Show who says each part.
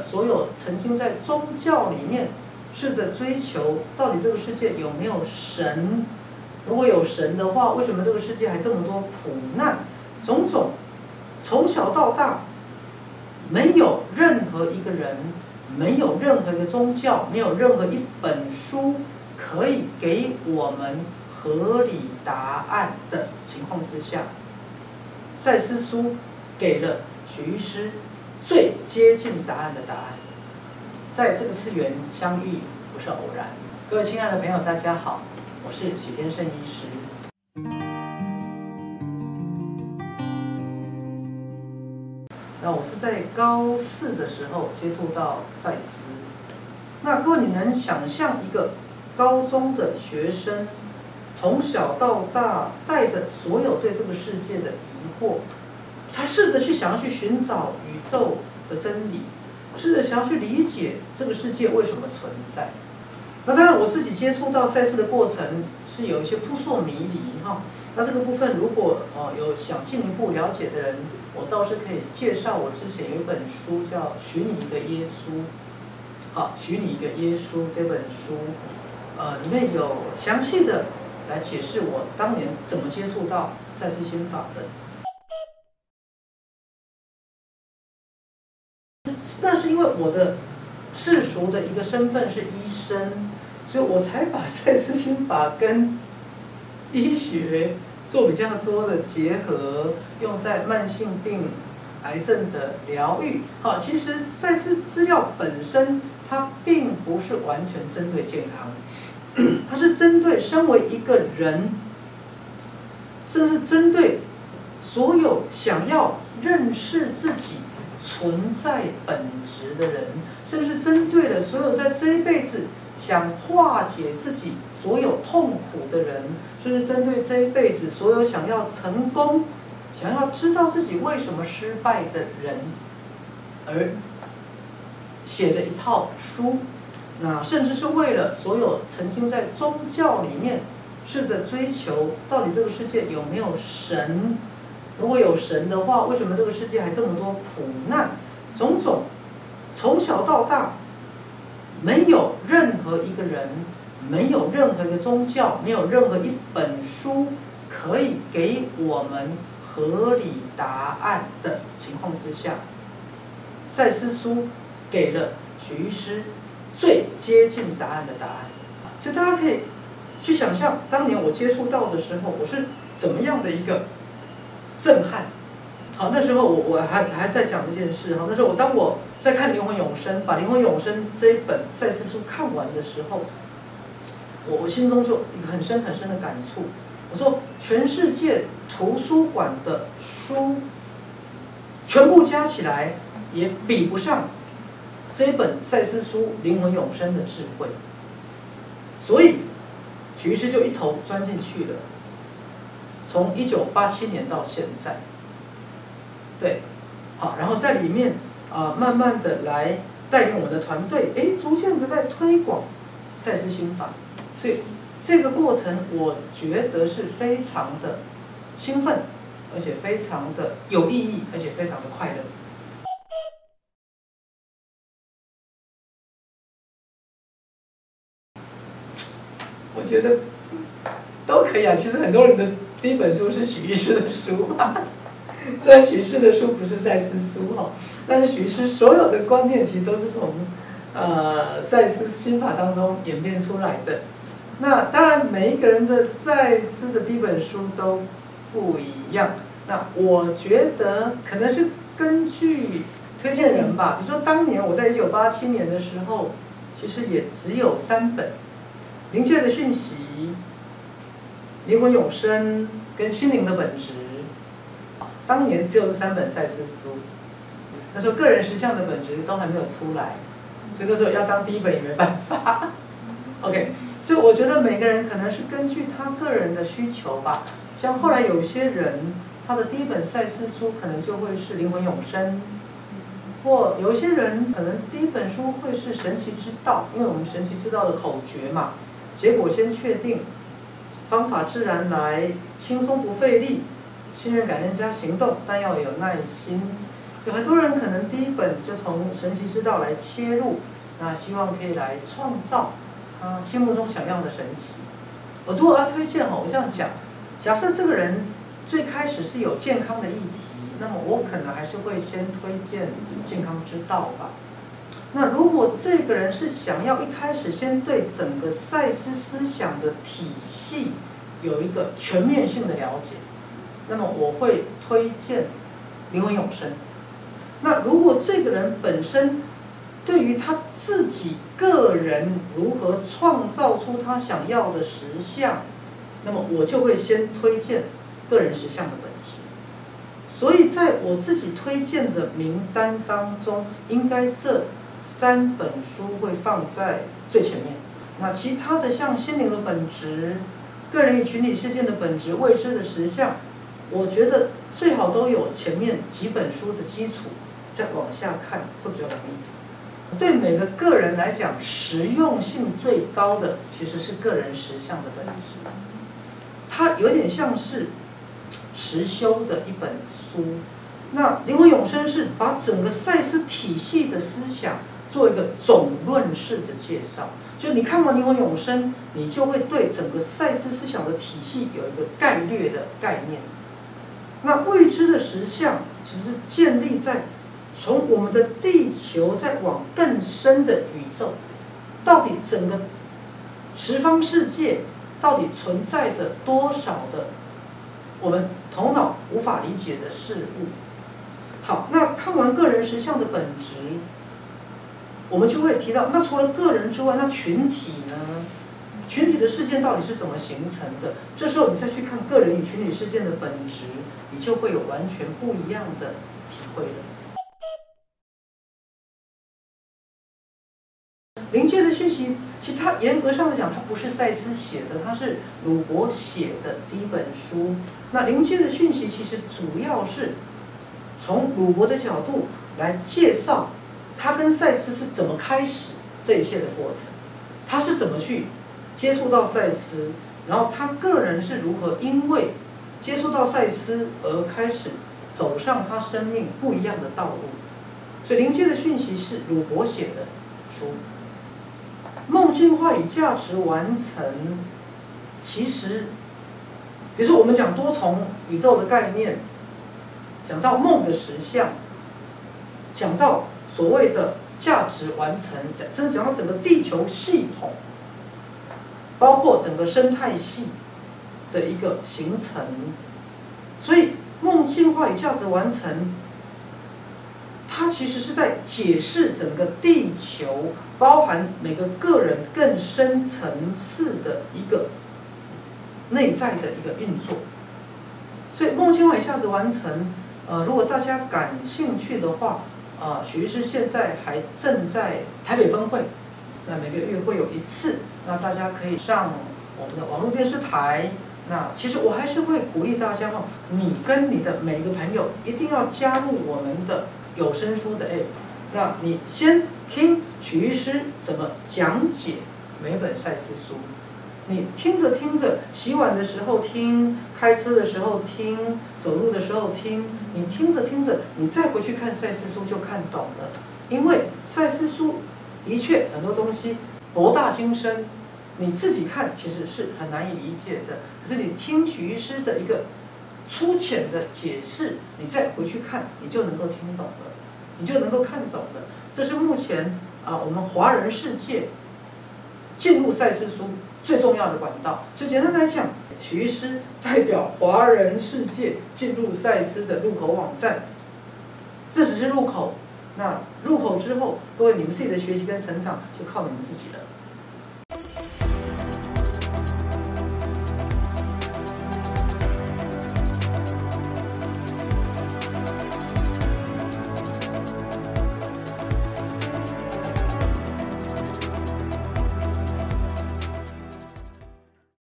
Speaker 1: 所有曾经在宗教里面试着追求，到底这个世界有没有神？如果有神的话，为什么这个世界还这么多苦难？种种，从小到大，没有任何一个人，没有任何一个宗教，没有任何一本书可以给我们合理答案的情况之下，赛斯书给了徐师。最接近答案的答案，在这个次元相遇不是偶然。各位亲爱的朋友，大家好，我是许天胜医师。那我是在高四的时候接触到赛斯。那各位，你能想象一个高中的学生从小到大带着所有对这个世界的疑惑？他试着去想要去寻找宇宙的真理，试着想要去理解这个世界为什么存在。那当然，我自己接触到赛事的过程是有一些扑朔迷离哈。那这个部分如果呃有想进一步了解的人，我倒是可以介绍我之前有一本书叫《许你一个耶稣》，好，《许你一个耶稣》这本书，呃，里面有详细的来解释我当年怎么接触到赛事心法的。我的世俗的一个身份是医生，所以我才把赛斯心法跟医学做比较多的结合，用在慢性病、癌症的疗愈。好，其实赛斯资料本身它并不是完全针对健康，它是针对身为一个人，甚是针对所有想要认识自己。存在本质的人，甚至针对了所有在这一辈子想化解自己所有痛苦的人，甚至针对这一辈子所有想要成功、想要知道自己为什么失败的人，而写的一套书。那甚至是为了所有曾经在宗教里面试着追求，到底这个世界有没有神？如果有神的话，为什么这个世界还这么多苦难？种种，从小到大，没有任何一个人，没有任何一个宗教，没有任何一本书可以给我们合理答案的情况之下，赛斯书给了徐师最接近答案的答案。就大家可以去想象，当年我接触到的时候，我是怎么样的一个。震撼，好，那时候我我还还在讲这件事哈。那时候我当我在看《灵魂永生》，把《灵魂永生》这一本赛斯书看完的时候，我我心中就一个很深很深的感触。我说，全世界图书馆的书全部加起来，也比不上这一本赛斯书《灵魂永生》的智慧。所以，徐医师就一头钻进去了。从一九八七年到现在，对，好，然后在里面啊，慢慢的来带领我们的团队，哎，逐渐的在推广赛斯心法，所以这个过程我觉得是非常的兴奋，而且非常的有意义，而且非常的快乐。我觉得都可以啊，其实很多人的。第一本书是许医师的书，虽然许医师的书不是赛斯书哈，但是许医师所有的观念其实都是从呃赛斯心法当中演变出来的。那当然每一个人的赛斯的第一本书都不一样。那我觉得可能是根据推荐人吧，比如说当年我在一九八七年的时候，其实也只有三本《明确的讯息》。灵魂永生跟心灵的本质，当年只有这三本赛斯书，那时候个人实相的本质都还没有出来，所以那时候要当第一本也没办法。OK，所以我觉得每个人可能是根据他个人的需求吧。像后来有些人，他的第一本赛斯书可能就会是灵魂永生，或有一些人可能第一本书会是神奇之道，因为我们神奇之道的口诀嘛，结果先确定。方法自然来，轻松不费力，信任、感恩加行动，但要有耐心。就很多人可能第一本就从神奇之道来切入，那希望可以来创造他心目中想要的神奇。我如果要推荐哈，我这样讲，假设这个人最开始是有健康的议题，那么我可能还是会先推荐健康之道吧。那如果这个人是想要一开始先对整个赛斯思想的体系有一个全面性的了解，那么我会推荐灵魂永生。那如果这个人本身对于他自己个人如何创造出他想要的实相，那么我就会先推荐个人实相的本质。所以在我自己推荐的名单当中，应该这三本书会放在最前面。那其他的像心灵的本质、个人与群体事件的本质、未知的实相，我觉得最好都有前面几本书的基础。再往下看会比较容易。对每个个人来讲，实用性最高的其实是个人实相的本质。它有点像是实修的一本书。那灵魂永生是把整个赛斯体系的思想做一个总论式的介绍。就你看完灵魂永生，你就会对整个赛斯思想的体系有一个概略的概念。那未知的实相其实建立在。从我们的地球再往更深的宇宙，到底整个十方世界到底存在着多少的我们头脑无法理解的事物？好，那看完个人实相的本质，我们就会提到，那除了个人之外，那群体呢？群体的事件到底是怎么形成的？这时候你再去看个人与群体事件的本质，你就会有完全不一样的体会了。临界的讯息，其实它严格上来讲，它不是赛斯写的，它是鲁伯写的第一本书。那临界的讯息其实主要是从鲁伯的角度来介绍他跟赛斯是怎么开始这一切的过程，他是怎么去接触到赛斯，然后他个人是如何因为接触到赛斯而开始走上他生命不一样的道路。所以灵界的讯息是鲁伯写的书。梦境化与价值完成，其实，比如说我们讲多重宇宙的概念，讲到梦的实相，讲到所谓的价值完成，讲甚至讲到整个地球系统，包括整个生态系的一个形成，所以梦境化与价值完成。它其实是在解释整个地球，包含每个个人更深层次的一个内在的一个运作。所以梦境化与价值完成，呃，如果大家感兴趣的话，啊，许医师现在还正在台北分会，那每个月会有一次，那大家可以上我们的网络电视台。那其实我还是会鼓励大家哦，你跟你的每个朋友一定要加入我们的。有声书的 app，那你先听曲医师怎么讲解每本赛斯书，你听着听着，洗碗的时候听，开车的时候听，走路的时候听，你听着听着，你再回去看赛斯书就看懂了。因为赛斯书的确很多东西博大精深，你自己看其实是很难以理解的，可是你听徐医师的一个。粗浅的解释，你再回去看，你就能够听懂了，你就能够看懂了。这是目前啊，我们华人世界进入赛斯书最重要的管道。所以简单来讲，徐医师代表华人世界进入赛斯的入口网站，这只是入口。那入口之后，各位你们自己的学习跟成长就靠你们自己了。